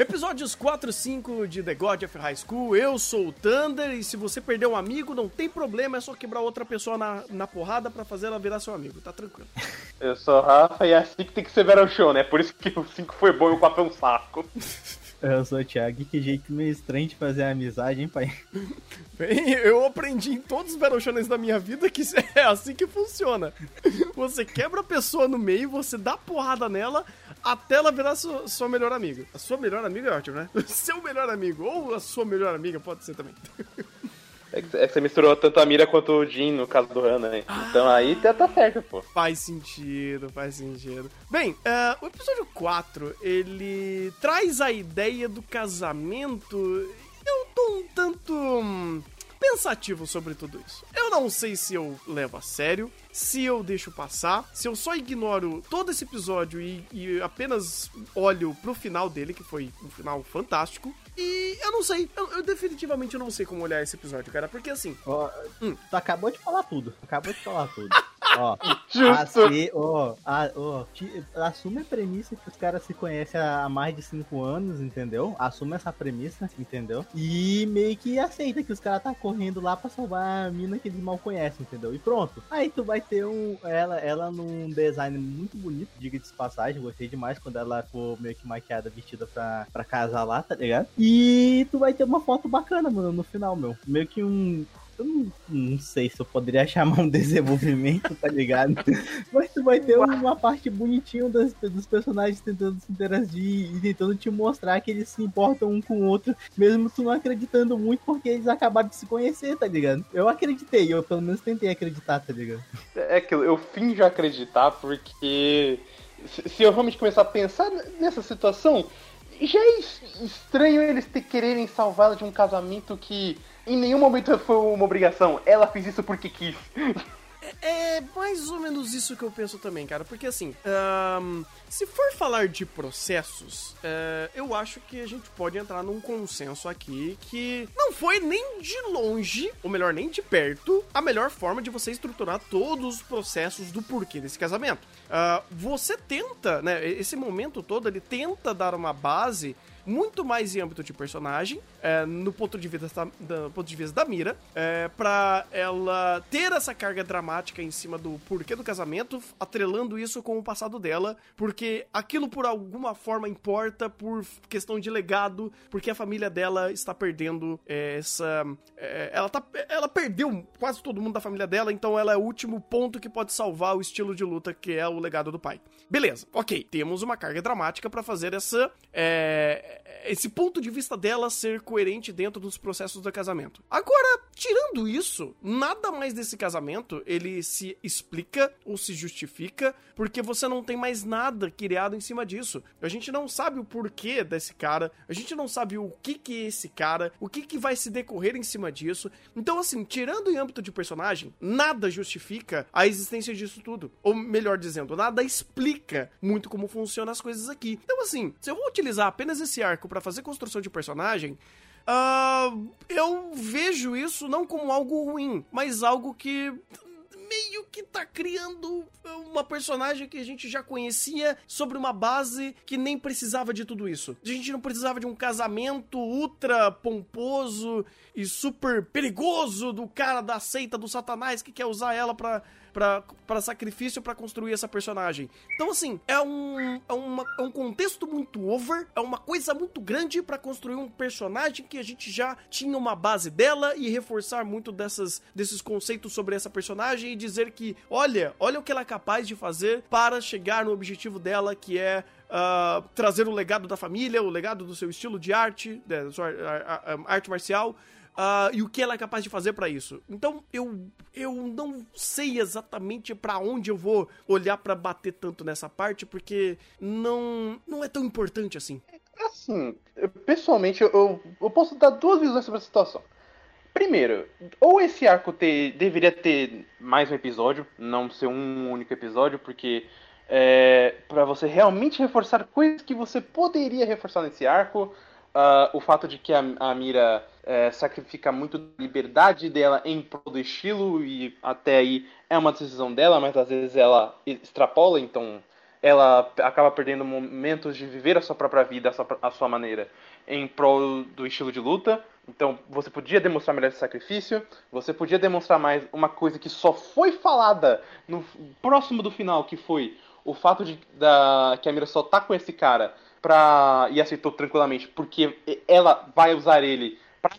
Episódios 4 e 5 de The God of High School, eu sou o Thunder e se você perder um amigo, não tem problema, é só quebrar outra pessoa na, na porrada para fazer ela virar seu amigo, tá tranquilo. Eu sou o Rafa e é assim que tem que ser Verão Show, né? Por isso que o 5 foi bom e o 4 é um saco. Eu sou o Thiago, que jeito meio estranho de fazer amizade, hein, pai? Bem, eu aprendi em todos os Battle da minha vida que é assim que funciona. Você quebra a pessoa no meio, você dá porrada nela até ela virar sua, sua melhor amiga. A sua melhor amiga é ótimo, né? Seu melhor amigo, ou a sua melhor amiga, pode ser também. É que, é que você misturou tanto a Mira quanto o Jin no caso do Hannah, né? Ah, então aí tá, tá certo, pô. Faz sentido, faz sentido. Bem, uh, o episódio 4, ele traz a ideia do casamento. Eu tô um tanto hum, pensativo sobre tudo isso. Eu não sei se eu levo a sério, se eu deixo passar, se eu só ignoro todo esse episódio e, e apenas olho pro final dele, que foi um final fantástico. E eu não sei, eu, eu definitivamente não sei como olhar esse episódio, cara, porque assim. Oh, hum. Tu acabou de falar tudo, acabou de falar tudo. Ó, Justo. Assim, ó, a, ó, assume a premissa que os caras se conhecem há mais de 5 anos, entendeu? Assume essa premissa, entendeu? E meio que aceita que os caras tá correndo lá pra salvar a mina que eles mal conhecem, entendeu? E pronto. Aí tu vai ter um, ela, ela num design muito bonito, diga de passagem, gostei demais quando ela for meio que maquiada, vestida pra, pra casar lá, tá ligado? E tu vai ter uma foto bacana, mano, no final, meu. Meio que um, eu não, não, sei se eu poderia chamar um desenvolvimento, tá ligado? Mas tu vai ter uma parte bonitinha dos, dos personagens tentando se interagir e tentando te mostrar que eles se importam um com o outro, mesmo tu não acreditando muito, porque eles acabaram de se conhecer, tá ligado? Eu acreditei, eu pelo menos tentei acreditar, tá ligado? É que eu finjo acreditar porque se eu realmente começar a pensar nessa situação, já é estranho eles te quererem salvá-la de um casamento que em nenhum momento foi uma obrigação. Ela fez isso porque quis. É, é mais ou menos isso que eu penso também, cara. Porque assim, um, se for falar de processos, uh, eu acho que a gente pode entrar num consenso aqui que não foi nem de longe, ou melhor, nem de perto, a melhor forma de você estruturar todos os processos do porquê desse casamento. Uh, você tenta, né? Esse momento todo, ele tenta dar uma base muito mais em âmbito de personagem, é, no ponto de vista da, ponto de vista da Mira, é, para ela ter essa carga dramática em cima do porquê do casamento, atrelando isso com o passado dela, porque aquilo por alguma forma importa por questão de legado, porque a família dela está perdendo é, essa, é, ela tá, ela perdeu quase todo mundo da família dela, então ela é o último ponto que pode salvar o estilo de luta que é o legado do pai. Beleza, ok, temos uma carga dramática para fazer essa é, esse ponto de vista dela ser coerente dentro dos processos do casamento. Agora, tirando isso, nada mais desse casamento ele se explica ou se justifica, porque você não tem mais nada criado em cima disso. A gente não sabe o porquê desse cara, a gente não sabe o que que é esse cara, o que que vai se decorrer em cima disso. Então, assim, tirando em âmbito de personagem, nada justifica a existência disso tudo. Ou melhor dizendo, nada explica muito como funcionam as coisas aqui. Então, assim, se eu vou utilizar apenas esse arco para fazer construção de personagem, uh, eu vejo isso não como algo ruim, mas algo que meio que tá criando uma personagem que a gente já conhecia sobre uma base que nem precisava de tudo isso. A gente não precisava de um casamento ultra pomposo e super perigoso do cara da seita do satanás que quer usar ela pra para sacrifício para construir essa personagem. Então, assim, é um, é, uma, é um contexto muito over, é uma coisa muito grande para construir um personagem que a gente já tinha uma base dela e reforçar muito dessas, desses conceitos sobre essa personagem e dizer que, olha, olha o que ela é capaz de fazer para chegar no objetivo dela, que é Uh, trazer o legado da família, o legado do seu estilo de arte, da sua arte marcial, uh, e o que ela é capaz de fazer para isso. Então eu, eu não sei exatamente para onde eu vou olhar para bater tanto nessa parte, porque não, não é tão importante assim. Assim, pessoalmente, eu, eu posso dar duas visões sobre a situação. Primeiro, ou esse arco ter, deveria ter mais um episódio, não ser um único episódio, porque é, para você realmente reforçar coisas que você poderia reforçar nesse arco. Uh, o fato de que a, a Mira é, sacrifica muito da liberdade dela em prol do estilo, e até aí é uma decisão dela, mas às vezes ela extrapola, então ela acaba perdendo momentos de viver a sua própria vida, a sua, a sua maneira, em prol do estilo de luta. Então você podia demonstrar melhor esse sacrifício, você podia demonstrar mais uma coisa que só foi falada no próximo do final, que foi o fato de da, que a Mira só tá com esse cara pra, e aceitou tranquilamente, porque ela vai usar ele para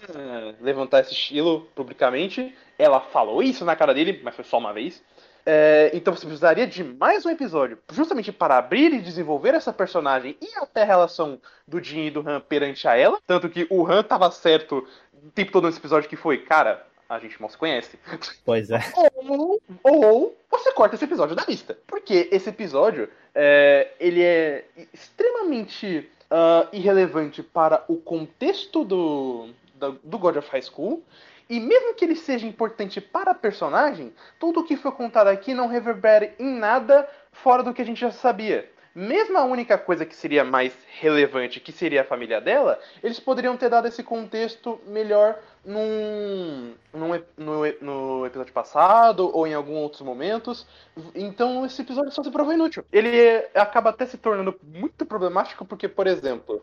levantar esse estilo publicamente. Ela falou isso na cara dele, mas foi só uma vez. É, então você precisaria de mais um episódio, justamente para abrir e desenvolver essa personagem e até a relação do Jin e do Han perante a ela. Tanto que o Han tava certo o tempo todo nesse episódio que foi, cara, a gente mal se conhece. Pois é. Ou, ou você corta esse episódio da lista. Porque esse episódio, é, ele é extremamente uh, irrelevante para o contexto do, do, do God of High School. E mesmo que ele seja importante para a personagem, tudo o que foi contado aqui não reverbera em nada fora do que a gente já sabia mesmo a única coisa que seria mais relevante, que seria a família dela, eles poderiam ter dado esse contexto melhor num, num no, no, episódio passado ou em alguns outros momentos. Então esse episódio só se provou inútil. Ele acaba até se tornando muito problemático porque, por exemplo,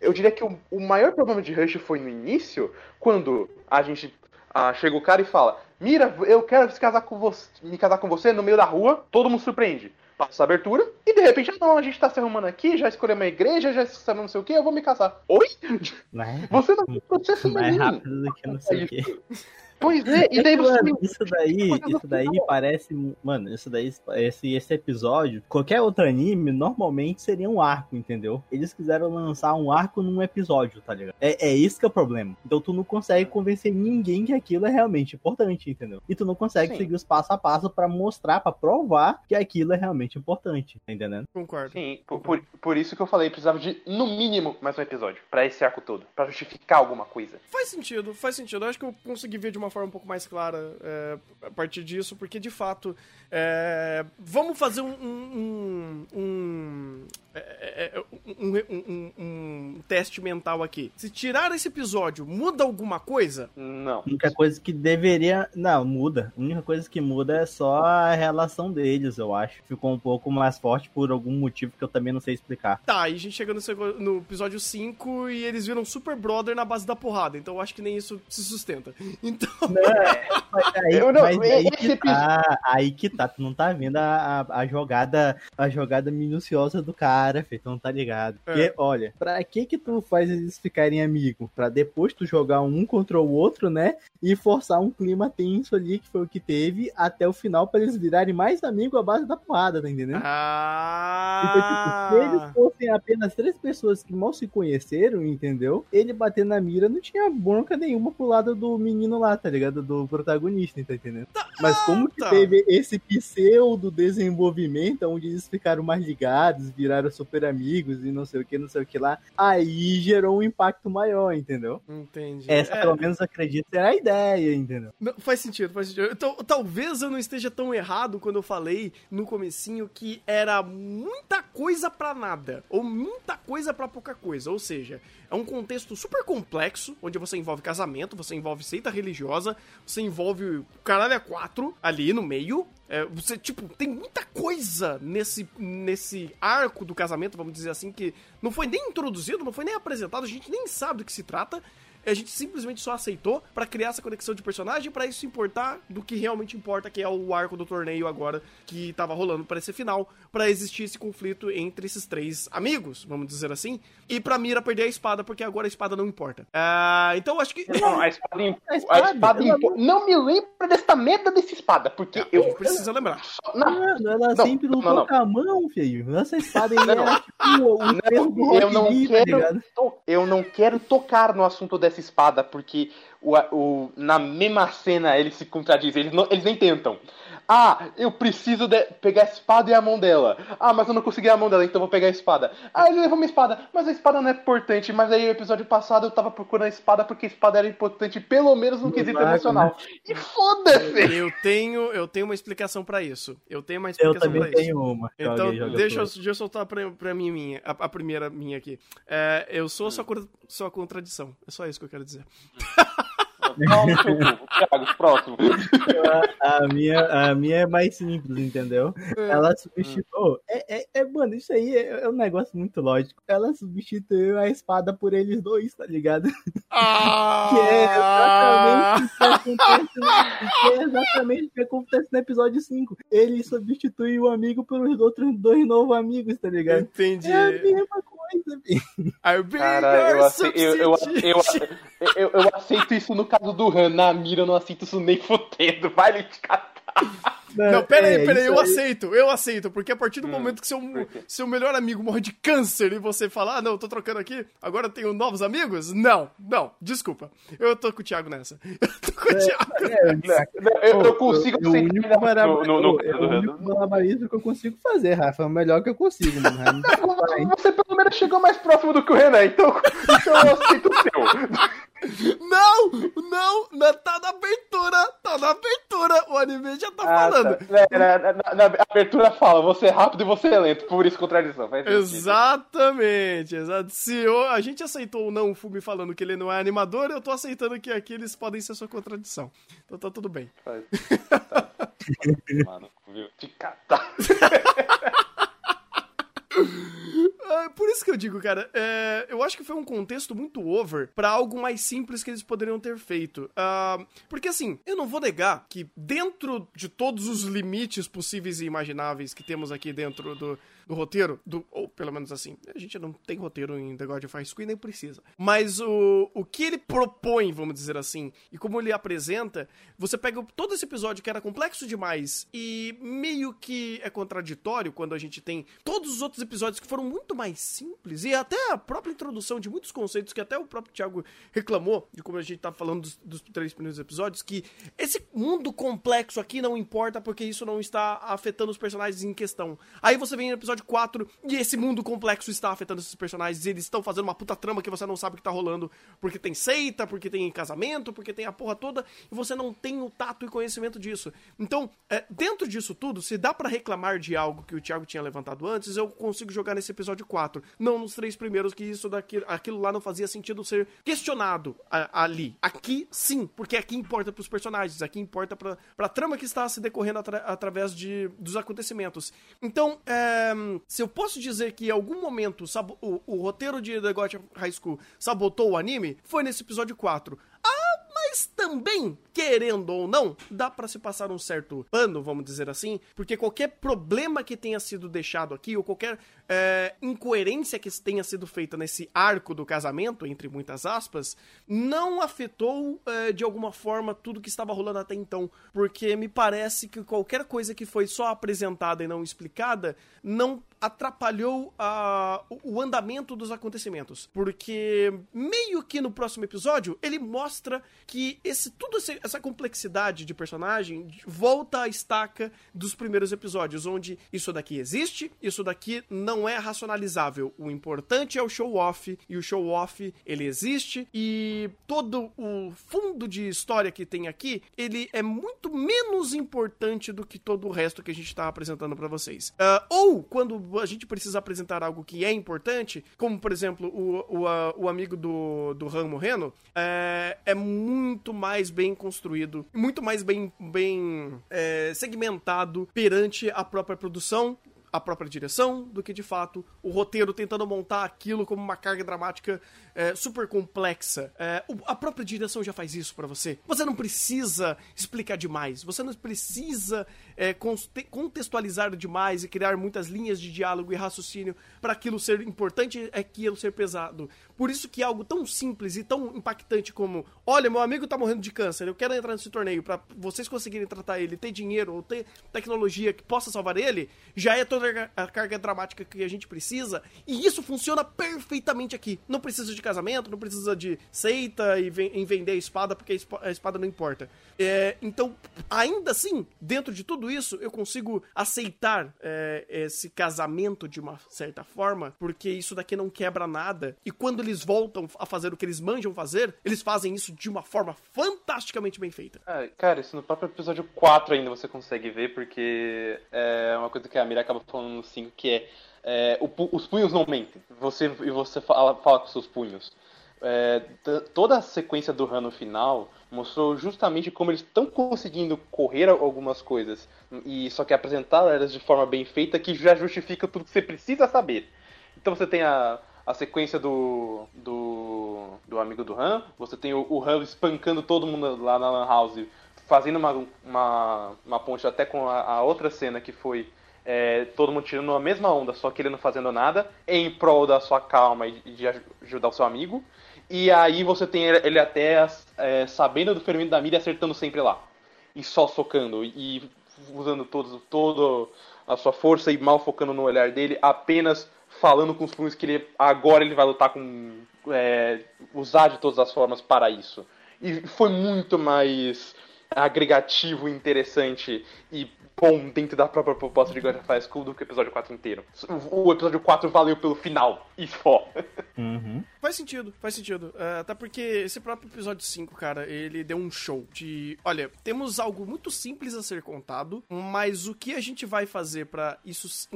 eu diria que o, o maior problema de Rush foi no início, quando a gente ah, chega o cara e fala: Mira, eu quero se casar com você, me casar com você no meio da rua, todo mundo surpreende passa a abertura, e de repente, ah, não, a gente tá se arrumando aqui, já escolhemos uma igreja, já sabemos não sei o que, eu vou me casar. Oi? Você não tem processo mais rápido do que não sei o que. Pois é, e daí você. Mano, isso daí, isso daí parece. Mano, isso daí, esse, esse episódio, qualquer outro anime, normalmente seria um arco, entendeu? Eles quiseram lançar um arco num episódio, tá ligado? É, é isso que é o problema. Então tu não consegue convencer ninguém que aquilo é realmente importante, entendeu? E tu não consegue Sim. seguir os passo a passo para mostrar, para provar que aquilo é realmente importante, tá entendendo? Concordo. Sim, por, por, por isso que eu falei, precisava de, no mínimo, mais um episódio, para esse arco todo, para justificar alguma coisa. Faz sentido, faz sentido. Eu acho que eu consegui ver de uma uma forma um pouco mais clara é, a partir disso, porque de fato, é, vamos fazer um, um, um é, é, é, um, um, um, teste mental aqui. Se tirar esse episódio, muda alguma coisa? Não. A única coisa que deveria. Não, muda. A única coisa que muda é só a relação deles, eu acho. Ficou um pouco mais forte por algum motivo que eu também não sei explicar. Tá, e a gente chega no, no episódio 5 e eles viram Super Brother na base da porrada. Então eu acho que nem isso se sustenta. Então. Não, mas aí, eu não, mas aí, que tá, aí que tá. Tu não tá vendo a, a, a jogada a jogada minuciosa do cara feito, não tá ligado. É. Porque, olha, pra que que tu faz eles ficarem amigos? Pra depois tu jogar um contra o outro, né? E forçar um clima tenso ali, que foi o que teve, até o final, pra eles virarem mais amigos à base da porrada, tá entendendo? Ah! Então, tipo, se eles fossem apenas três pessoas que mal se conheceram, entendeu? Ele bater na mira não tinha bronca nenhuma pro lado do menino lá, tá ligado? Do protagonista, tá entendendo? Tá, Mas como que tá. teve esse pseudo desenvolvimento, onde eles ficaram mais ligados, viraram super amigos e não sei o que, não sei o que lá, aí gerou um impacto maior, entendeu? Entendi. Essa, é. pelo menos, acredito, era a ideia, entendeu? Não, faz sentido, faz sentido. Então, talvez eu não esteja tão errado quando eu falei no comecinho que era muita coisa para nada, ou muita coisa para pouca coisa, ou seja, é um contexto super complexo, onde você envolve casamento, você envolve seita religiosa, você envolve o caralho é quatro ali no meio, é, você, tipo, tem muita coisa nesse, nesse arco do casamento, vamos dizer assim, que não foi nem introduzido, não foi nem apresentado, a gente nem sabe do que se trata a gente simplesmente só aceitou para criar essa conexão de personagem para isso importar do que realmente importa, que é o arco do torneio agora que tava rolando para esse final, para existir esse conflito entre esses três amigos, vamos dizer assim, e pra Mira perder a espada, porque agora a espada não importa. Uh, então acho que. Não, a espada, imp... a espada, a espada imp... não me lembra desta merda dessa espada, porque eu. eu preciso lembrar. Não, Mano, ela não, sempre lutou não, com a mão, filho. Essa espada aí era tipo o não, eu não tá quero, Eu não quero tocar no assunto dessa espada, porque o, o, na mesma cena eles se contradizem, eles, não, eles nem tentam. Ah, eu preciso pegar a espada e a mão dela. Ah, mas eu não consegui a mão dela, então vou pegar a espada. Ah, ele levou minha espada, mas a espada não é importante. Mas aí no episódio passado eu tava procurando a espada porque a espada era importante, pelo menos no quesito emocional. Né? E foda-se! Eu tenho, eu tenho uma explicação para isso. Eu tenho uma explicação eu também tenho uma. Então, deixa, eu, deixa eu soltar pra, pra mim minha, a, a, primeira minha aqui. É, eu sou sua, sua contradição. É só isso que eu quero dizer. Thiago, próximo. A, minha, a minha é mais simples, entendeu? É. Ela substituiu. É, é, é, mano, isso aí é, é, um negócio muito lógico. Ela substituiu a espada por eles dois, tá ligado? Ah! que é exatamente o que acontece, que é exatamente o que acontece no episódio 5. Ele substitui o amigo pelos outros dois novos amigos, tá ligado? Entendi. É a mesma coisa, Cara, eu, ace... eu, eu, eu, aceito isso no caso do Han. Na mira, eu não aceito isso nem fodendo. Vai catar. Não, pera aí, é, pera aí, eu aí. aceito, eu aceito, porque a partir do hum, momento que seu, seu melhor amigo morre de câncer e você fala, ah, não, eu tô trocando aqui, agora eu tenho novos amigos? Não, não, desculpa. Eu tô com o Thiago nessa. Eu tô com o é, Thiago é, nessa. Eu, eu, consigo eu, aceitar. No, no, no, é o único malabarismo que eu consigo fazer, Rafa. É o melhor que eu consigo, mano. você pelo menos chegou mais próximo do que o Renan, então, então eu aceito o seu. Não! Não! Tá na abertura! Tá na abertura! O anime já tá ah, falando. Tá. Na, na, na, na, abertura fala, você é rápido e você é lento, por isso contradição. Exatamente, exato. Se eu, a gente aceitou ou não o Fumi falando que ele não é animador, eu tô aceitando que aqui eles podem ser sua contradição. Então tá tudo bem. Faz. Tá. Mano, viu? Te catar. Ah, por isso que eu digo, cara, é, eu acho que foi um contexto muito over para algo mais simples que eles poderiam ter feito. Uh, porque assim, eu não vou negar que dentro de todos os limites possíveis e imagináveis que temos aqui dentro do, do roteiro, do, ou pelo menos assim, a gente não tem roteiro em The God of High School e nem precisa. Mas o, o que ele propõe, vamos dizer assim, e como ele apresenta, você pega todo esse episódio que era complexo demais e meio que é contraditório quando a gente tem todos os outros episódios que foram muito mais simples e até a própria introdução de muitos conceitos que até o próprio Thiago reclamou, de como a gente tá falando dos, dos três primeiros episódios, que esse mundo complexo aqui não importa porque isso não está afetando os personagens em questão. Aí você vem no episódio episódio 4 e esse mundo complexo está afetando esses personagens. Eles estão fazendo uma puta trama que você não sabe o que tá rolando. Porque tem seita, porque tem casamento, porque tem a porra toda. E você não tem o tato e conhecimento disso. Então, é, dentro disso tudo, se dá para reclamar de algo que o Thiago tinha levantado antes, eu consigo jogar nesse episódio 4. Não nos três primeiros, que isso daqui, aquilo lá não fazia sentido ser questionado a, ali. Aqui, sim, porque aqui importa pros personagens, aqui importa pra, pra trama que está se decorrendo atra, através de, dos acontecimentos. Então, é, se eu posso dizer que em algum momento o, o, roteiro de The God High School sabotou o anime, foi nesse episódio 4. Mas também, querendo ou não, dá para se passar um certo pano, vamos dizer assim, porque qualquer problema que tenha sido deixado aqui, ou qualquer é, incoerência que tenha sido feita nesse arco do casamento, entre muitas aspas, não afetou é, de alguma forma tudo que estava rolando até então. Porque me parece que qualquer coisa que foi só apresentada e não explicada não atrapalhou a, o andamento dos acontecimentos. Porque meio que no próximo episódio ele mostra que esse tudo essa complexidade de personagem volta à estaca dos primeiros episódios, onde isso daqui existe, isso daqui não é racionalizável. O importante é o show off e o show off ele existe e todo o fundo de história que tem aqui, ele é muito menos importante do que todo o resto que a gente está apresentando para vocês. Uh, ou quando a gente precisa apresentar algo que é importante, como por exemplo o, o, o amigo do, do Han morrendo, é, é muito mais bem construído, muito mais bem, bem é, segmentado perante a própria produção a própria direção do que de fato o roteiro tentando montar aquilo como uma carga dramática é, super complexa. É, a própria direção já faz isso para você. Você não precisa explicar demais, você não precisa é, contextualizar demais e criar muitas linhas de diálogo e raciocínio para aquilo ser importante, é aquilo ser pesado. Por isso que algo tão simples e tão impactante como, olha, meu amigo tá morrendo de câncer, eu quero entrar nesse torneio para vocês conseguirem tratar ele, ter dinheiro ou ter tecnologia que possa salvar ele, já é toda a carga dramática que a gente precisa, e isso funciona perfeitamente aqui. Não precisa de casamento, não precisa de seita e em vender a espada, porque a espada não importa. É, então, ainda assim, dentro de tudo isso, eu consigo aceitar é, esse casamento de uma certa forma, porque isso daqui não quebra nada. E quando eles voltam a fazer o que eles manjam fazer, eles fazem isso de uma forma fantasticamente bem feita. É, cara, isso no próprio episódio 4 ainda você consegue ver, porque é uma coisa que a Mira acaba falando no 5, que é, é o, os punhos não mentem. Você, e você fala, fala com seus punhos. É, toda a sequência do no final mostrou justamente como eles estão conseguindo correr algumas coisas e só que apresentar elas de forma bem feita que já justifica tudo que você precisa saber. Então você tem a, a sequência do, do, do amigo do Han, você tem o, o Han espancando todo mundo lá na Lan House, fazendo uma, uma, uma ponte até com a, a outra cena que foi é, todo mundo tirando a mesma onda, só que ele não fazendo nada, em prol da sua calma e de ajudar o seu amigo. E aí você tem ele até é, sabendo do ferimento da mira acertando sempre lá. E só socando. E usando todo, todo a sua força e mal focando no olhar dele, apenas falando com os punhos que ele agora ele vai lutar com. É, usar de todas as formas para isso. E foi muito mais agregativo, interessante e bom dentro da própria proposta de God of High School do que o episódio 4 inteiro. O episódio 4 valeu pelo final, e só. Uhum. Faz sentido, faz sentido. Uh, até porque esse próprio episódio 5, cara, ele deu um show de. Olha, temos algo muito simples a ser contado, mas o que a gente vai fazer para isso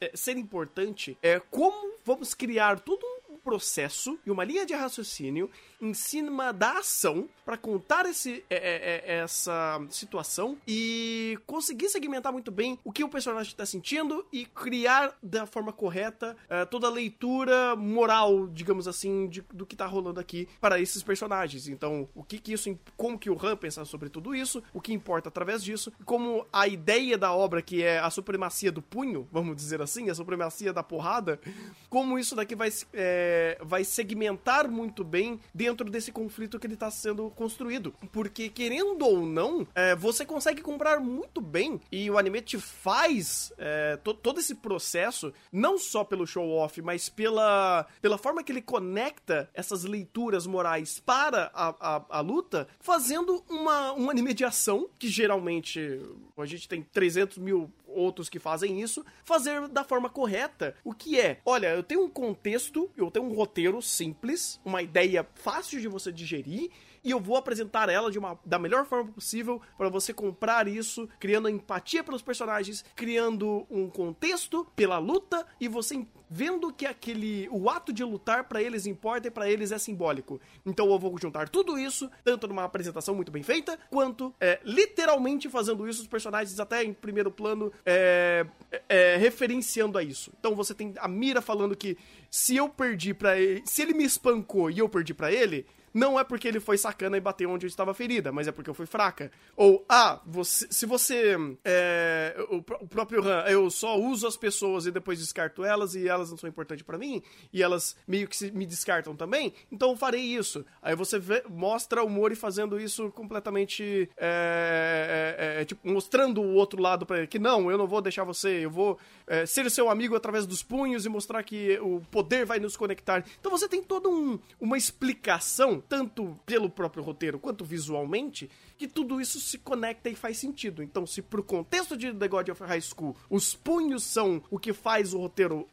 é, ser importante é como vamos criar tudo processo e uma linha de raciocínio em cima da ação para contar esse, é, é, é, essa situação e conseguir segmentar muito bem o que o personagem está sentindo e criar da forma correta é, toda a leitura moral, digamos assim, de, do que está rolando aqui para esses personagens. Então, o que, que isso, como que o Han pensa sobre tudo isso, o que importa através disso, como a ideia da obra que é a supremacia do punho, vamos dizer assim, a supremacia da porrada, como isso daqui vai, é, vai segmentar muito bem dentro dentro desse conflito que ele está sendo construído. Porque, querendo ou não, é, você consegue comprar muito bem e o anime te faz é, to todo esse processo, não só pelo show-off, mas pela, pela forma que ele conecta essas leituras morais para a, a, a luta, fazendo uma, um anime de ação, que geralmente a gente tem 300 mil outros que fazem isso, fazer da forma correta. O que é? Olha, eu tenho um contexto, eu tenho um roteiro simples, uma ideia fácil de você digerir e eu vou apresentar ela de uma, da melhor forma possível para você comprar isso, criando empatia pelos personagens, criando um contexto pela luta e você vendo que aquele o ato de lutar para eles importa e para eles é simbólico. Então eu vou juntar tudo isso, tanto numa apresentação muito bem feita, quanto é, literalmente fazendo isso, os personagens até em primeiro plano é, é, referenciando a isso. Então você tem a Mira falando que se eu perdi para ele, se ele me espancou e eu perdi para ele, não é porque ele foi sacana e bateu onde eu estava ferida, mas é porque eu fui fraca. Ou, ah, você, se você. É, o, o, próprio Han, eu só uso as pessoas e depois descarto elas e elas não são importantes para mim, e elas meio que se, me descartam também, então eu farei isso. Aí você vê, mostra o Mori fazendo isso completamente. É, é, é, tipo, mostrando o outro lado para ele, que não, eu não vou deixar você, eu vou é, ser seu amigo através dos punhos e mostrar que o poder vai nos conectar. Então você tem toda um, uma explicação tanto pelo próprio roteiro quanto visualmente, que tudo isso se conecta e faz sentido. Então, se pro contexto de The God of High School, os punhos são o que faz o roteiro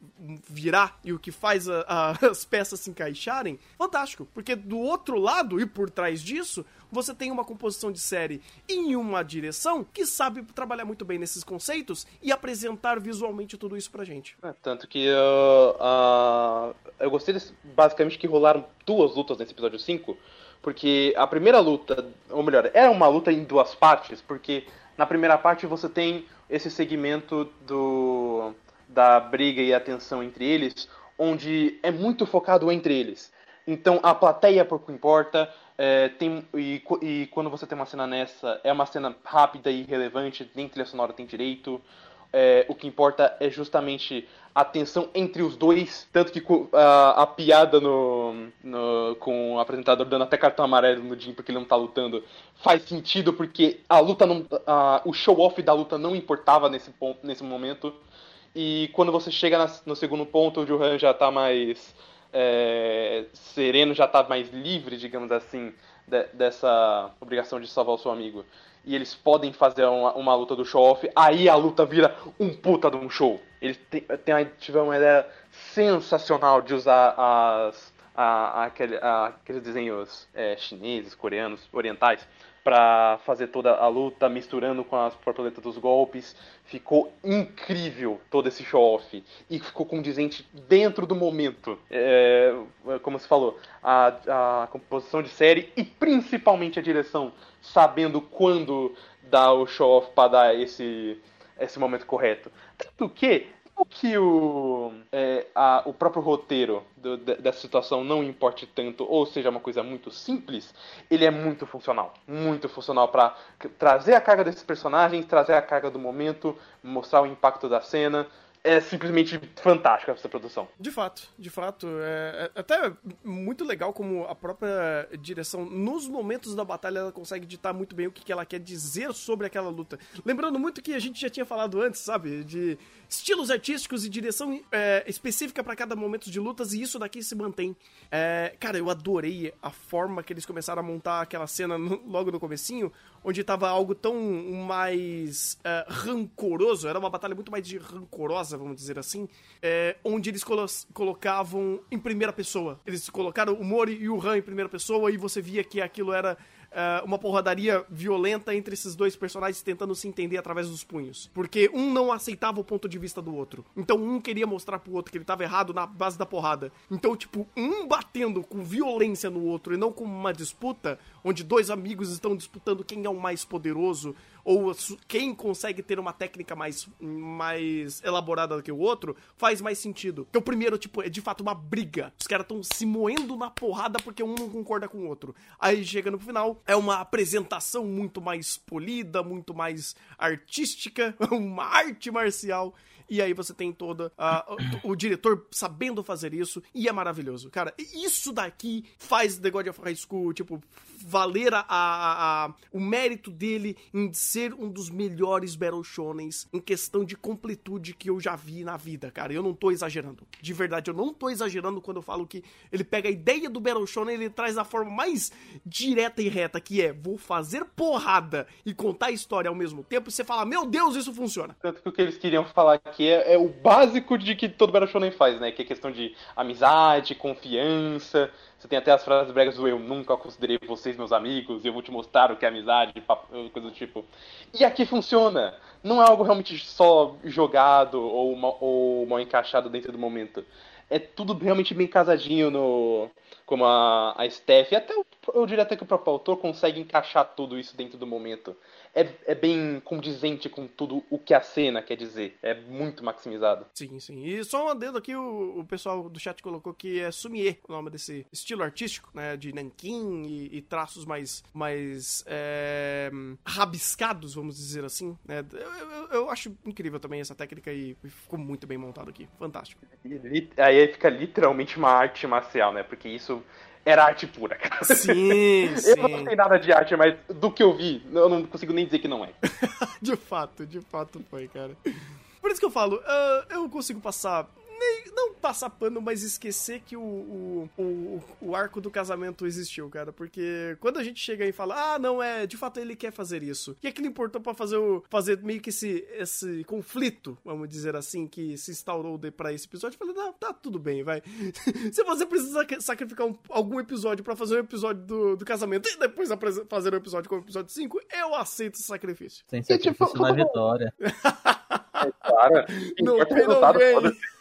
virar e o que faz a, a, as peças se encaixarem, fantástico. Porque do outro lado e por trás disso, você tem uma composição de série em uma direção que sabe trabalhar muito bem nesses conceitos e apresentar visualmente tudo isso pra gente. É, tanto que uh, uh, eu gostei desse, basicamente que rolaram duas lutas nesse episódio 5, porque a primeira luta, ou melhor, era uma luta em duas partes, porque na primeira parte você tem esse segmento do da briga e a tensão entre eles, onde é muito focado entre eles. Então a plateia pouco importa, é, tem, e, e, quando você tem uma cena nessa, é uma cena rápida e relevante, nem trilha sonora tem direito. É, o que importa é justamente a tensão entre os dois. Tanto que a, a piada no, no, com o apresentador dando até cartão amarelo no Jim porque ele não tá lutando faz sentido porque a luta não. A, o show-off da luta não importava nesse, ponto, nesse momento. E quando você chega na, no segundo ponto, o Han já tá mais é, sereno, já tá mais livre, digamos assim, de, dessa obrigação de salvar o seu amigo. E eles podem fazer uma, uma luta do show-off, aí a luta vira um puta de um show. Eles tiveram uma ideia sensacional de usar as, a, a, aquele, a, aqueles desenhos é, chineses, coreanos, orientais, para fazer toda a luta, misturando com as borboletas dos golpes. Ficou incrível todo esse show-off. E ficou condizente dentro do momento. É, como você falou, a, a composição de série e principalmente a direção, sabendo quando dar o show-off para dar esse, esse momento correto. Tanto que o que o, é, a, o próprio roteiro do, dessa situação não importe tanto, ou seja, uma coisa muito simples, ele é muito funcional. Muito funcional para trazer a carga desses personagens, trazer a carga do momento, mostrar o impacto da cena é simplesmente fantástica essa produção. De fato, de fato. É, é, até muito legal como a própria direção, nos momentos da batalha, ela consegue ditar muito bem o que, que ela quer dizer sobre aquela luta. Lembrando muito que a gente já tinha falado antes, sabe? De estilos artísticos e direção é, específica para cada momento de lutas, e isso daqui se mantém. É, cara, eu adorei a forma que eles começaram a montar aquela cena no, logo no comecinho, onde tava algo tão mais é, rancoroso, era uma batalha muito mais de vamos dizer assim, é, onde eles colo colocavam em primeira pessoa. Eles colocaram o Mori e o Han em primeira pessoa e você via que aquilo era uh, uma porradaria violenta entre esses dois personagens tentando se entender através dos punhos. Porque um não aceitava o ponto de vista do outro. Então um queria mostrar pro outro que ele tava errado na base da porrada. Então, tipo, um batendo com violência no outro e não com uma disputa, onde dois amigos estão disputando quem é o mais poderoso ou quem consegue ter uma técnica mais, mais elaborada do que o outro, faz mais sentido. Porque o primeiro, tipo, é de fato uma briga. Os caras estão se moendo na porrada porque um não concorda com o outro. Aí chega no final, é uma apresentação muito mais polida, muito mais artística, uma arte marcial. E aí você tem toda o, o, diretor sabendo fazer isso e é maravilhoso. Cara, isso daqui faz The God of High School, tipo, valer a, a, a, o mérito dele em ser um dos melhores Battle Shonens em questão de completude que eu já vi na vida, cara. Eu não tô exagerando. De verdade, eu não tô exagerando quando eu falo que ele pega a ideia do Battle Shonen e ele traz da forma mais direta e reta, que é vou fazer porrada e contar a história ao mesmo tempo, e você fala, meu Deus, isso funciona. Tanto que o que eles queriam falar aqui é, é o básico de que todo Battle Shonen faz, né? Que é questão de amizade, confiança, você tem até as frases bregas do eu nunca considerei vocês meus amigos, eu vou te mostrar o que é amizade, coisa do tipo. E aqui funciona. Não é algo realmente só jogado ou mal, ou mal encaixado dentro do momento. É tudo realmente bem casadinho no. Como a, a Steph, e até o, eu diria até que o próprio autor consegue encaixar tudo isso dentro do momento é, é bem condizente com tudo o que a cena quer dizer. É muito maximizado. Sim, sim. E só um adendo aqui, o, o pessoal do chat colocou que é Sumier, o nome desse estilo artístico, né? De nanquim e, e traços mais, mais é, rabiscados, vamos dizer assim. Né? Eu, eu, eu, acho incrível também essa técnica e ficou muito bem montado aqui. Fantástico. E, aí fica literalmente uma arte marcial, né? Porque isso era arte pura, cara. Sim, eu sim. Eu não sei nada de arte, mas do que eu vi, eu não consigo nem dizer que não é. de fato, de fato foi, cara. Por isso que eu falo, uh, eu consigo passar não passar pano, mas esquecer que o, o, o, o, arco do casamento existiu, cara. Porque quando a gente chega e fala, ah, não, é, de fato ele quer fazer isso. E aquilo importou para fazer o, fazer meio que esse, esse conflito, vamos dizer assim, que se instaurou para esse episódio. Eu falei, não, tá tudo bem, vai. se você precisa sacrificar um, algum episódio para fazer um episódio do, do casamento e depois fazer um episódio como episódio 5, eu aceito esse sacrifício. Sem sacrifício tipo, na vitória. é claro. Não tem ninguém.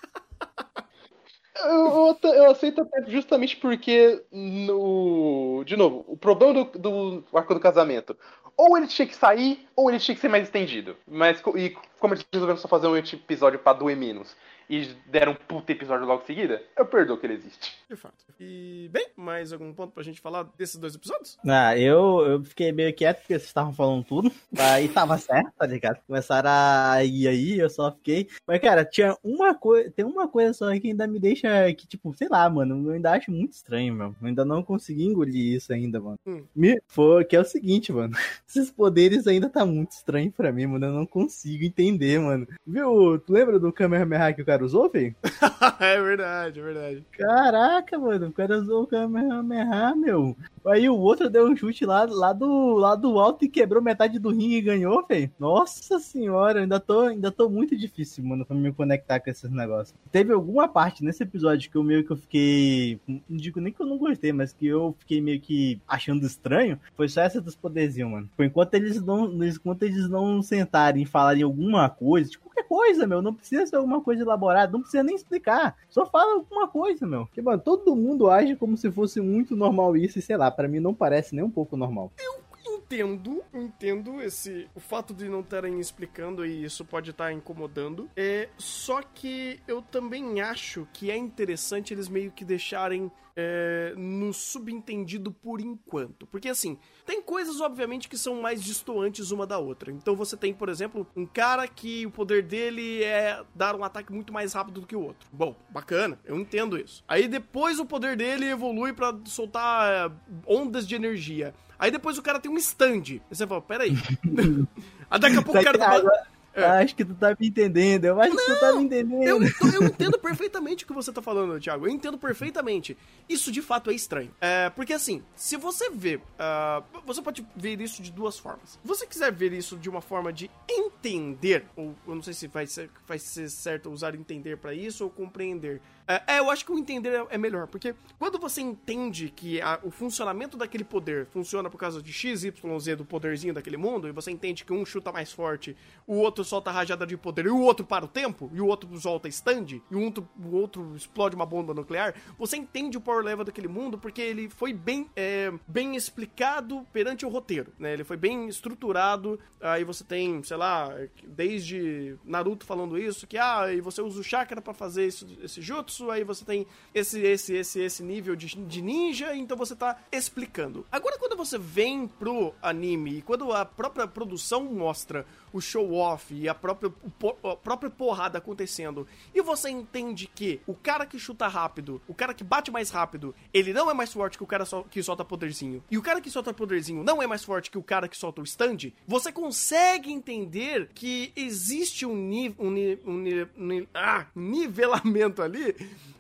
Eu, eu, aceito até justamente porque, no, de novo, o problema do, do arco do casamento. Ou ele tinha que sair, ou ele tinha que ser mais estendido. Mas, e como eles resolveram só fazer um episódio pra doer menos. E deram um puta episódio logo em seguida, eu perdoo que ele existe. De fato. E, bem, mais algum ponto pra gente falar desses dois episódios? Ah, eu, eu fiquei meio quieto porque vocês estavam falando tudo. Aí tava certo, tá ligado? Começaram a ir aí, eu só fiquei. Mas, cara, tinha uma coisa. Tem uma coisa só que ainda me deixa. Que, tipo, sei lá, mano. Eu ainda acho muito estranho, meu. Eu ainda não consegui engolir isso ainda, mano. Hum. Me, foi, que é o seguinte, mano. Esses poderes ainda tá muito estranho pra mim, mano. Eu não consigo entender, mano. Viu? Tu lembra do Kamehameha que o cara usou, velho? é verdade, é verdade. Caraca, mano. O cara usou o Kamehameha, meu. Aí o outro deu um chute lá, lá, do, lá do alto e quebrou metade do ringue e ganhou, velho. Nossa senhora, ainda tô, ainda tô muito difícil, mano, pra me conectar com esses negócios. Teve alguma parte nesse episódio que eu meio que eu fiquei. Não digo nem que eu não gostei, mas que eu fiquei meio que achando estranho. Foi só essa dos poderzinhos, mano. Foi enquanto eles não. Enquanto eles não sentarem e falarem alguma coisa, tipo, qualquer coisa, meu. Não precisa ser alguma coisa elaborada, não precisa nem explicar. Só fala alguma coisa, meu. Porque, mano, todo mundo age como se fosse muito normal isso, e sei lá, para mim não parece nem um pouco normal. Eu entendo, entendo esse o fato de não estarem explicando e isso pode estar tá incomodando. É só que eu também acho que é interessante eles meio que deixarem é, no subentendido por enquanto. Porque assim, tem coisas, obviamente, que são mais distantes uma da outra. Então você tem, por exemplo, um cara que o poder dele é dar um ataque muito mais rápido do que o outro. Bom, bacana, eu entendo isso. Aí depois o poder dele evolui para soltar é, ondas de energia. Aí depois o cara tem um stand. Aí você fala, peraí. Aí daqui a pouco o cara. É. Acho que tu tá me entendendo. Eu acho não, que tu tá me entendendo. Eu, eu, entendo perfeitamente o que você tá falando, Thiago. Eu entendo perfeitamente. Isso de fato é estranho. É, porque assim, se você vê. Uh, você pode ver isso de duas formas. Se você quiser ver isso de uma forma de entender, ou eu não sei se vai ser, vai ser certo usar entender para isso ou compreender. É, é, eu acho que o entender é, melhor, porque quando você entende que a, o funcionamento daquele poder funciona por causa de X, Y, Z do poderzinho daquele mundo, e você entende que um chuta mais forte, o outro solta rajada de poder, e o outro para o tempo, e o outro solta stand, e o outro, o outro explode uma bomba nuclear, você entende o power level daquele mundo porque ele foi bem, é, bem explicado perante o roteiro, né? Ele foi bem estruturado, aí você tem, sei lá, desde Naruto falando isso, que ah, e você usa o chakra para fazer esse, esse jutsu, aí você tem esse, esse, esse, esse nível de, de ninja, então você tá explicando. Agora, quando você vem pro anime e quando a própria produção mostra o show-off e a própria, a própria porrada acontecendo, e você entende que o cara que chuta rápido, o cara que bate mais rápido, ele não é mais forte que o cara que solta poderzinho, e o cara que solta poderzinho não é mais forte que o cara que solta o stand, você consegue entender que existe um, nível um, um, um, ah, nivelamento ali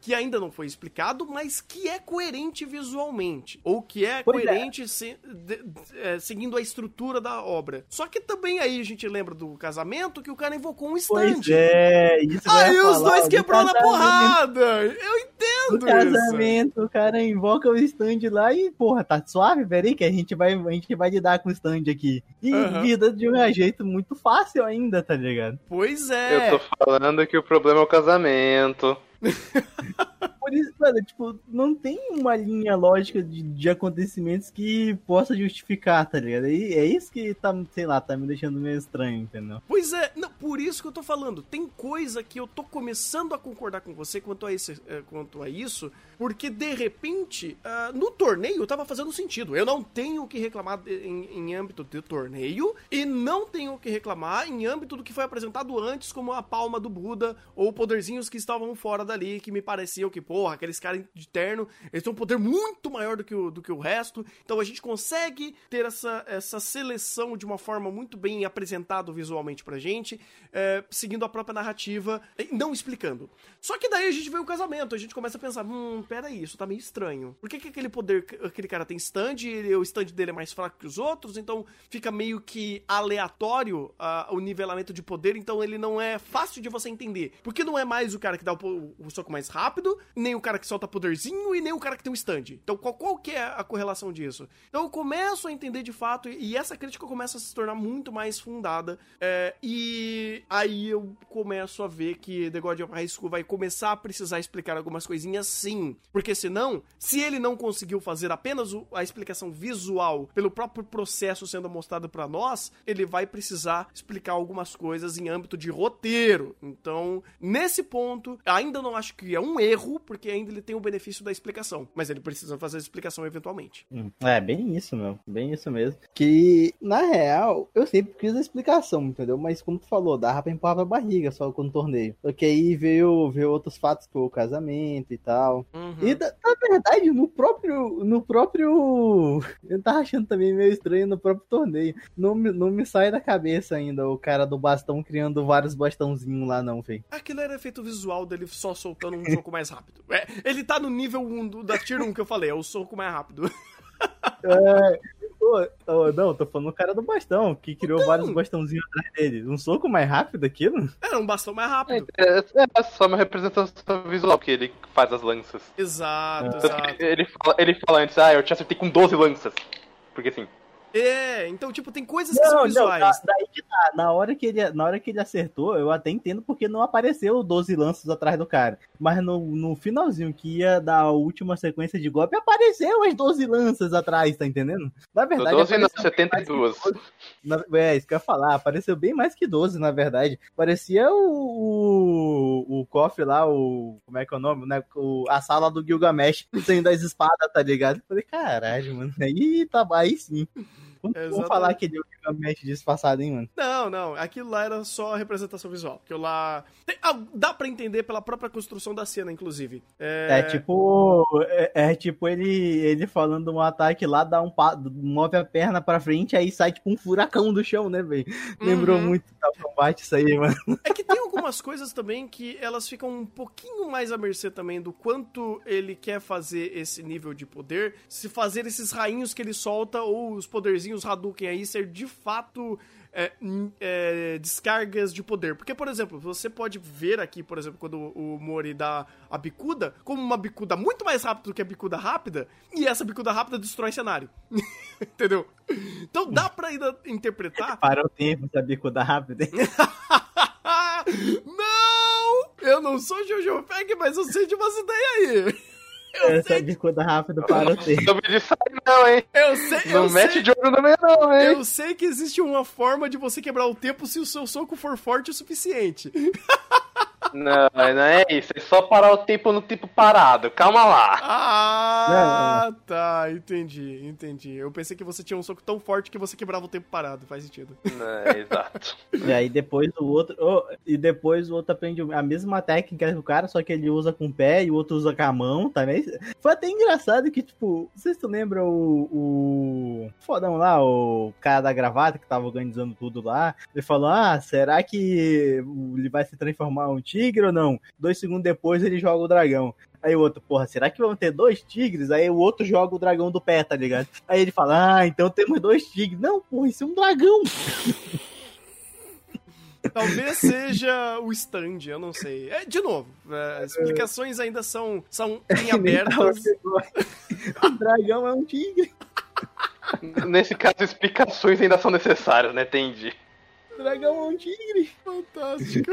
que ainda não foi explicado, mas que é coerente visualmente. Ou que é pois é. coerente é. Se, de, de, é, seguindo a estrutura da obra. Só que também aí a gente lembra do casamento que o cara invocou um stand. Pois é, isso Aí os falar, dois quebrou na porrada. Eu entendo no casamento, isso. o cara invoca o stand lá e, porra, tá suave, peraí, que a gente vai, a gente vai lidar com o stand aqui. E uhum. vida de um jeito muito fácil ainda, tá ligado? Pois é. Eu tô falando que o problema é o casamento. Por isso, mano, tipo, não tem uma linha lógica de, de acontecimentos que possa justificar, tá ligado? E é isso que tá, sei lá, tá me deixando meio estranho, entendeu? Pois é, não, por isso que eu tô falando. Tem coisa que eu tô começando a concordar com você quanto a, esse, eh, quanto a isso, porque de repente, uh, no torneio tava fazendo sentido. Eu não tenho o que reclamar em, em âmbito de torneio e não tenho o que reclamar em âmbito do que foi apresentado antes, como a palma do Buda ou poderzinhos que estavam fora dali, que me pareciam que, porra, aqueles caras de terno, eles têm um poder muito maior do que o, do que o resto. Então a gente consegue ter essa, essa seleção de uma forma muito bem apresentada visualmente pra gente, é, seguindo a própria narrativa, não explicando. Só que daí a gente vê o casamento, a gente começa a pensar, hum, peraí, isso tá meio estranho. Por que, que aquele poder, aquele cara tem stand e o stand dele é mais fraco que os outros? Então fica meio que aleatório uh, o nivelamento de poder, então ele não é fácil de você entender. Porque não é mais o cara que dá o, o soco mais rápido, nem o cara que solta poderzinho e nem o cara que tem um stand. Então, qual, qual que é a correlação disso? Então, eu começo a entender de fato, e essa crítica começa a se tornar muito mais fundada. É, e aí eu começo a ver que The God of High School vai começar a precisar explicar algumas coisinhas sim. Porque senão, se ele não conseguiu fazer apenas a explicação visual pelo próprio processo sendo mostrado para nós, ele vai precisar explicar algumas coisas em âmbito de roteiro. Então, nesse ponto, ainda não acho que é um erro, porque ainda ele tem o benefício da explicação. Mas ele precisa fazer a explicação eventualmente. Hum, é, bem isso, meu. Bem isso mesmo. Que, na real, eu sempre quis a explicação, entendeu? Mas como tu falou, dava pra empurrar pra barriga só com o torneio. Porque aí veio, veio outros fatos, que o casamento e tal. Uhum. E, na, na verdade, no próprio, no próprio... Eu tava achando também meio estranho no próprio torneio. Não, não me sai da cabeça ainda o cara do bastão criando vários bastãozinhos lá, não, velho. Aquilo era efeito visual dele só soltando um soco mais rápido. É, ele tá no nível 1 do, da Tier 1 que eu falei, é o soco mais rápido. É, Oh, não, tô falando o cara do bastão, que criou então... vários bastãozinhos atrás dele. Um soco mais rápido aquilo? Era um bastão mais rápido. É, é, é só uma representação visual que ele faz as lanças. Exato, é. exato. Ele fala, ele fala antes, ah, eu te acertei com 12 lanças. Porque assim, é, então, tipo, tem coisas que são visuais. Não, daí que tá. Na hora que, ele, na hora que ele acertou, eu até entendo porque não apareceu 12 lanços atrás do cara. Mas no, no finalzinho que ia dar a última sequência de golpe, apareceu as 12 lanças atrás, tá entendendo? Na verdade. 12 não, 72. Na, é, isso que eu ia falar. Apareceu bem mais que 12, na verdade. Parecia o, o, o cofre lá, o. Como é que é o nome? Né? O, a sala do Gilgamesh sendo as espadas, tá ligado? Eu falei, caralho, mano. Aí tá, aí sim. Vamos falar que ele é o Gilgamesh disfarçado, hein, mano? Não, não. Aquilo lá era só representação visual. Aquilo lá. Tem... Ah, dá pra entender pela própria construção da cena, inclusive. É, é tipo. É, é, tipo ele, ele falando um ataque lá, dá um pa... move a perna pra frente, aí sai tipo um furacão do chão, né, velho? Uhum. Lembrou muito da combate isso aí, mano. É que tem algumas coisas também que elas ficam um pouquinho mais à mercê também do quanto ele quer fazer esse nível de poder, se fazer esses rainhos que ele solta ou os poderzinhos os Hadouken aí ser de fato é, é, descargas de poder. Porque, por exemplo, você pode ver aqui, por exemplo, quando o Mori dá a bicuda, como uma bicuda muito mais rápida do que a bicuda rápida, e essa bicuda rápida destrói cenário. Entendeu? Então dá pra ainda interpretar. Para o tempo essa bicuda rápida. não! Eu não sou Jojo Fag, mas eu sei de umas ideias aí. Essa é de coisa rápido para o tempo. Não me sai não, hein? Eu sei, Não eu mete sei, de olho no meio não, hein? Eu sei que existe uma forma de você quebrar o tempo se o seu soco for forte o suficiente. Não, não é isso. É só parar o tempo no tempo parado. Calma lá. Ah, tá. Entendi, entendi. Eu pensei que você tinha um soco tão forte que você quebrava o tempo parado. Faz sentido. É, exato. E aí depois o outro. Oh, e depois o outro aprende a mesma técnica do cara, só que ele usa com o pé e o outro usa com a mão também. Foi até engraçado que, tipo, vocês se lembram o, o. Fodão lá, o cara da gravata que tava organizando tudo lá. Ele falou: Ah, será que ele vai se transformar um tigre? Tigre ou não? Dois segundos depois ele joga o dragão. Aí o outro, porra, será que vão ter dois tigres? Aí o outro joga o dragão do pé, tá ligado? Aí ele fala, ah, então temos dois tigres. Não, porra, isso é um dragão. Talvez seja o stand, eu não sei. É, de novo, é, explicações ainda são, são em abertas. o dragão é um tigre. Nesse caso, explicações ainda são necessárias, né? Entendi. O dragão é um tigre. Fantástico.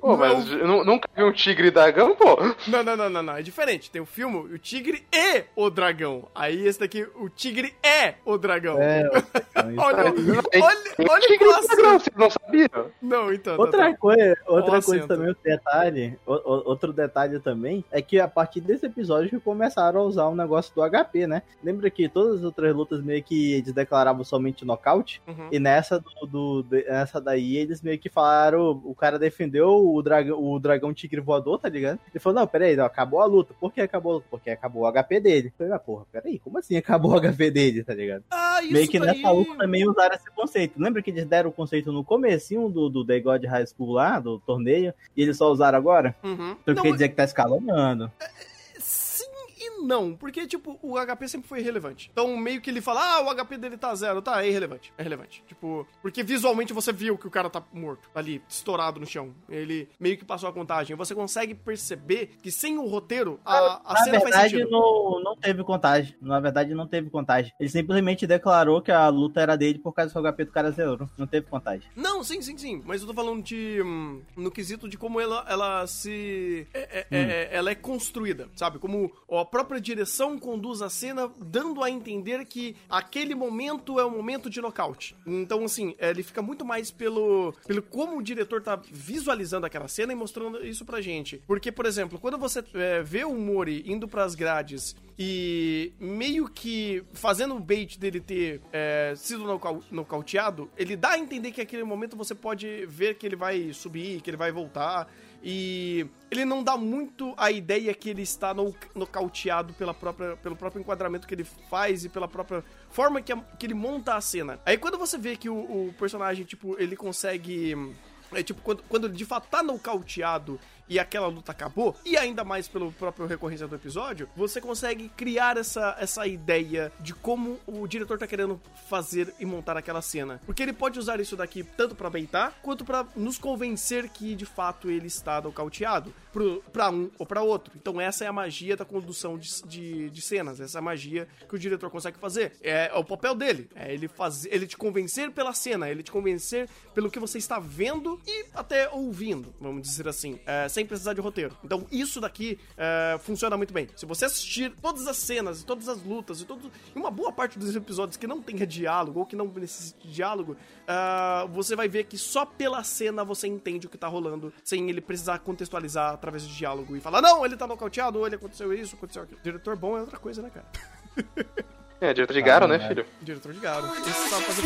Pô, mas não... nunca vi um tigre e dragão, pô? Não, não, não, não, não. É diferente. Tem o filme O Tigre e o Dragão. Aí esse daqui, O Tigre é o Dragão. É, olha, olha, olha, olha tigre o dragão, vocês não sabiam? Não, então. Outra tá, coisa, outra coisa também, outro detalhe, outro detalhe também, é que a partir desse episódio que começaram a usar o um negócio do HP, né? Lembra que todas as outras lutas meio que eles declaravam somente nocaute? Uhum. E nessa, do, do, nessa daí eles meio que falaram, o cara defendeu o dragão, o dragão tigre voador, tá ligado? Ele falou, não, peraí, não, acabou a luta. Por que acabou a luta? Porque acabou o HP dele. Eu falei, ah, porra, peraí, como assim acabou o HP dele, tá ligado? Ah, isso Meio que daí... nessa luta também usaram esse conceito. Lembra que eles deram o conceito no comecinho do, do The God High School lá, do torneio, e eles só usaram agora? Uhum. Então não, quer dizer que tá escalonando. E não, porque, tipo, o HP sempre foi irrelevante. Então, meio que ele fala, ah, o HP dele tá zero, tá, é irrelevante, é relevante. Tipo, porque visualmente você viu que o cara tá morto, ali, estourado no chão. Ele meio que passou a contagem. Você consegue perceber que sem o roteiro, a, a Na cena faz verdade, sentido. não, não teve contagem. Na verdade, não teve contagem. Ele simplesmente declarou que a luta era dele por causa do HP do cara zero. Não teve contagem. Não, sim, sim, sim. Mas eu tô falando de. hum, no quesito de como ela, ela se. é- é- é- ela é construída, sabe? Como a própria direção conduz a cena, dando a entender que aquele momento é o momento de nocaute. Então, assim, é, ele fica muito mais pelo, pelo como o diretor tá visualizando aquela cena e mostrando isso pra gente. Porque, por exemplo, quando você é, vê o Mori indo pras grades e meio que fazendo o bait dele ter é, sido nocau- nocauteado, ele dá a entender que aquele momento você pode ver que ele vai subir, que ele vai voltar. E ele não dá muito a ideia que ele está no, nocauteado pela própria, pelo próprio enquadramento que ele faz e pela própria forma que, a- que ele monta a cena. Aí quando você vê que o, o personagem, tipo, ele consegue. É tipo, quando, quando ele de fato tá nocauteado e aquela luta acabou, e ainda mais pelo próprio recorrência do episódio, você consegue criar essa, essa ideia de como o diretor tá querendo fazer e montar aquela cena. Porque ele pode usar isso daqui tanto pra beitar, quanto pra nos convencer que de fato ele está nocauteado, pro, pra um ou pra outro. Então essa é a magia da condução de, de, de cenas, essa é magia que o diretor consegue fazer. É, é o papel dele, é ele, fazer, ele te convencer pela cena, ele te convencer pelo que você está vendo e até ouvindo, vamos dizer assim, é, sem precisar de roteiro. Então isso daqui é, funciona muito bem. Se você assistir todas as cenas, e todas as lutas, e, todo, e uma boa parte dos episódios que não tenha diálogo ou que não necessite de diálogo, ah, você vai ver que só pela cena você entende o que tá rolando, sem ele precisar contextualizar através de diálogo e falar, não, ele tá nocauteado, ou ele aconteceu isso, aconteceu aquilo. Diretor bom é outra coisa, né, cara? É, diretor de Garo, né, né? filho? Diretor de. Esse sabe fazer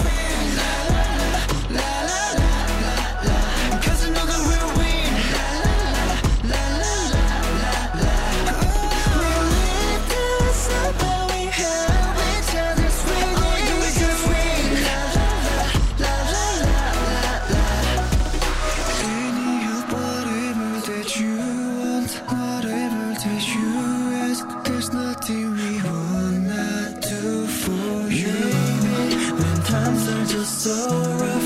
story